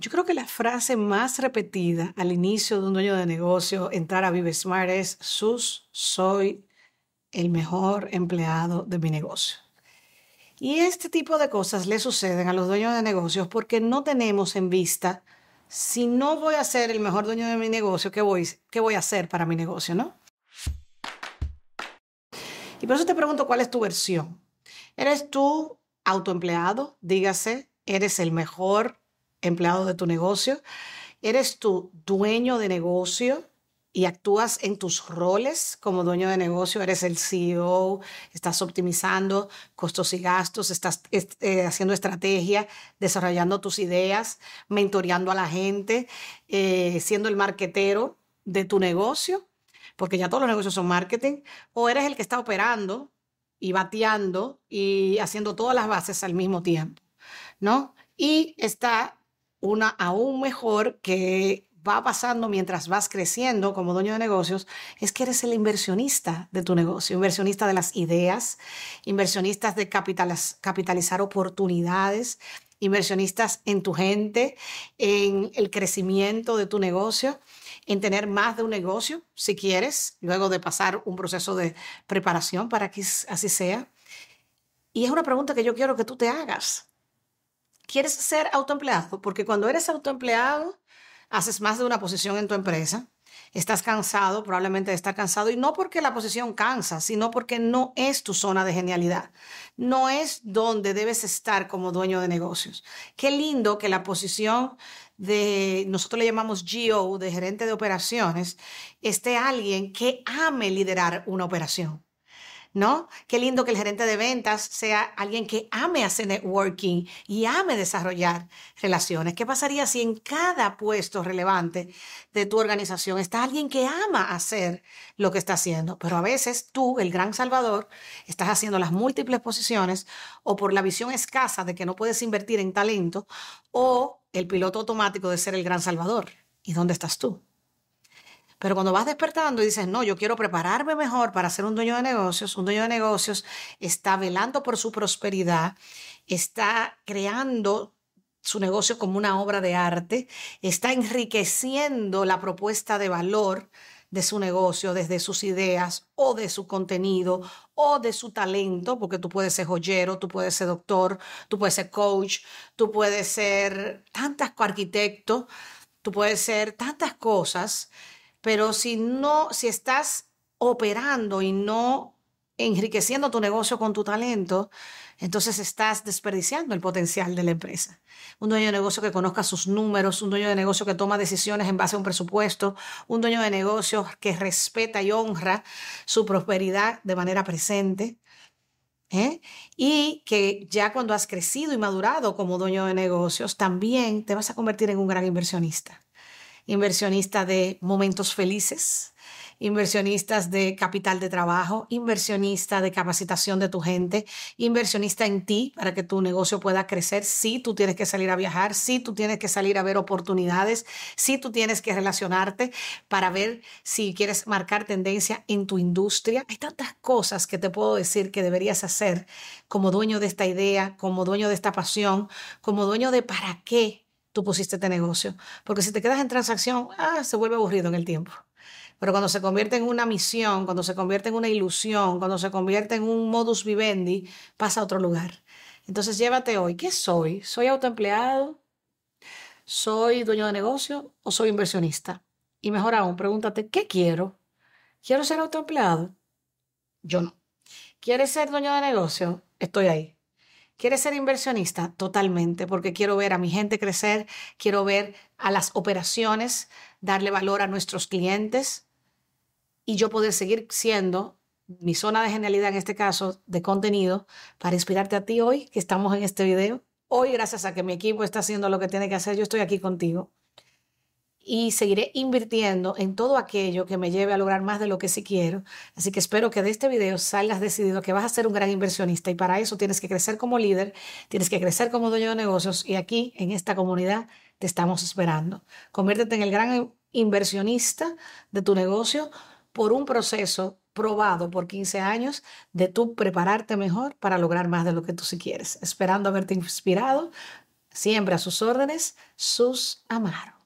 Yo creo que la frase más repetida al inicio de un dueño de negocio, entrar a Vive Smart, es, Sus, soy el mejor empleado de mi negocio. Y este tipo de cosas le suceden a los dueños de negocios porque no tenemos en vista, si no voy a ser el mejor dueño de mi negocio, ¿qué voy, qué voy a hacer para mi negocio? ¿no? Y por eso te pregunto, ¿cuál es tu versión? ¿Eres tú autoempleado? Dígase, ¿eres el mejor empleado de tu negocio, eres tu dueño de negocio y actúas en tus roles como dueño de negocio, eres el CEO, estás optimizando costos y gastos, estás eh, haciendo estrategia, desarrollando tus ideas, mentoreando a la gente, eh, siendo el marquetero de tu negocio, porque ya todos los negocios son marketing, o eres el que está operando y bateando y haciendo todas las bases al mismo tiempo, ¿no? Y está una aún mejor que va pasando mientras vas creciendo como dueño de negocios, es que eres el inversionista de tu negocio, inversionista de las ideas, inversionistas de capitalizar oportunidades, inversionistas en tu gente, en el crecimiento de tu negocio, en tener más de un negocio, si quieres, luego de pasar un proceso de preparación para que así sea. Y es una pregunta que yo quiero que tú te hagas quieres ser autoempleado, porque cuando eres autoempleado, haces más de una posición en tu empresa, estás cansado, probablemente estar cansado, y no porque la posición cansa, sino porque no es tu zona de genialidad, no es donde debes estar como dueño de negocios. Qué lindo que la posición de, nosotros le llamamos GO, de gerente de operaciones, esté alguien que ame liderar una operación ¿no? Qué lindo que el gerente de ventas sea alguien que ame hacer networking y ame desarrollar relaciones. ¿Qué pasaría si en cada puesto relevante de tu organización está alguien que ama hacer lo que está haciendo? Pero a veces tú, el gran salvador, estás haciendo las múltiples posiciones o por la visión escasa de que no puedes invertir en talento o el piloto automático de ser el gran salvador. ¿Y dónde estás tú? Pero cuando vas despertando y dices, no, yo quiero prepararme mejor para ser un dueño de negocios, un dueño de negocios está velando por su prosperidad, está creando su negocio como una obra de arte, está enriqueciendo la propuesta de valor de su negocio, desde sus ideas o de su contenido o de su talento, porque tú puedes ser joyero, tú puedes ser doctor, tú puedes ser coach, tú puedes ser tantas arquitecto, tú puedes ser tantas cosas pero si no, si estás operando y no enriqueciendo tu negocio con tu talento, entonces estás desperdiciando el potencial de la empresa. Un dueño de negocio que conozca sus números, un dueño de negocio que toma decisiones en base a un presupuesto, un dueño de negocio que respeta y honra su prosperidad de manera presente. ¿eh? Y que ya cuando has crecido y madurado como dueño de negocios, también te vas a convertir en un gran inversionista inversionista de momentos felices, inversionistas de capital de trabajo, inversionista de capacitación de tu gente, inversionista en ti para que tu negocio pueda crecer. Si tú tienes que salir a viajar, si tú tienes que salir a ver oportunidades, si tú tienes que relacionarte para ver si quieres marcar tendencia en tu industria. Hay tantas cosas que te puedo decir que deberías hacer como dueño de esta idea, como dueño de esta pasión, como dueño de para qué tú pusiste este negocio. Porque si te quedas en transacción, ah, se vuelve aburrido en el tiempo. Pero cuando se convierte en una misión, cuando se convierte en una ilusión, cuando se convierte en un modus vivendi, pasa a otro lugar. Entonces llévate hoy, ¿qué soy? ¿Soy autoempleado? ¿Soy dueño de negocio o soy inversionista? Y mejor aún, pregúntate, ¿qué quiero? ¿Quiero ser autoempleado? Yo no. ¿Quieres ser dueño de negocio? Estoy ahí. ¿Quieres ser inversionista? Totalmente, porque quiero ver a mi gente crecer, quiero ver a las operaciones, darle valor a nuestros clientes y yo poder seguir siendo mi zona de genialidad, en este caso, de contenido, para inspirarte a ti hoy, que estamos en este video. Hoy, gracias a que mi equipo está haciendo lo que tiene que hacer, yo estoy aquí contigo y seguiré invirtiendo en todo aquello que me lleve a lograr más de lo que sí quiero. Así que espero que de este video salgas decidido que vas a ser un gran inversionista y para eso tienes que crecer como líder, tienes que crecer como dueño de negocios y aquí en esta comunidad te estamos esperando. Conviértete en el gran inversionista de tu negocio por un proceso probado por 15 años de tú prepararte mejor para lograr más de lo que tú sí quieres. Esperando haberte inspirado, Siempre a sus órdenes, sus Amaro.